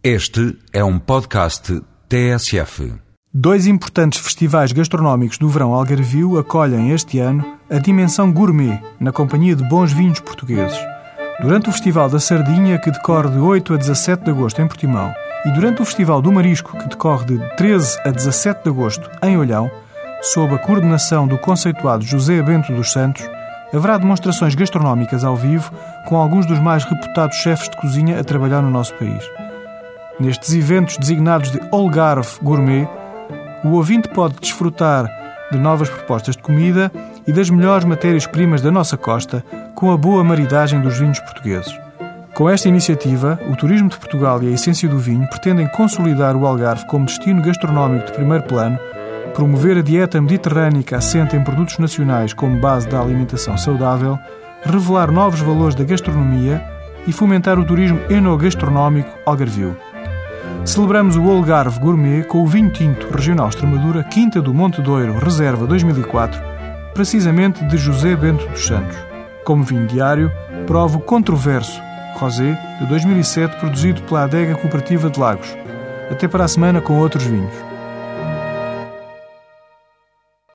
Este é um podcast TSF. Dois importantes festivais gastronómicos do verão algarvio acolhem este ano a dimensão gourmet na companhia de bons vinhos portugueses. Durante o Festival da Sardinha, que decorre de 8 a 17 de agosto em Portimão, e durante o Festival do Marisco, que decorre de 13 a 17 de agosto em Olhão, sob a coordenação do conceituado José Bento dos Santos, haverá demonstrações gastronómicas ao vivo com alguns dos mais reputados chefes de cozinha a trabalhar no nosso país. Nestes eventos designados de Algarve Gourmet, o ouvinte pode desfrutar de novas propostas de comida e das melhores matérias-primas da nossa costa, com a boa maridagem dos vinhos portugueses. Com esta iniciativa, o Turismo de Portugal e a Essência do Vinho pretendem consolidar o Algarve como destino gastronómico de primeiro plano, promover a dieta mediterrânica assente em produtos nacionais como base da alimentação saudável, revelar novos valores da gastronomia e fomentar o turismo enogastronómico algarvio. Celebramos o Algarve Gourmet com o vinho tinto regional Extremadura Quinta do Monte Doiro Reserva 2004, precisamente de José Bento dos Santos. Como vinho diário, provo Controverso Rosé de 2007 produzido pela Adega Cooperativa de Lagos. Até para a semana com outros vinhos.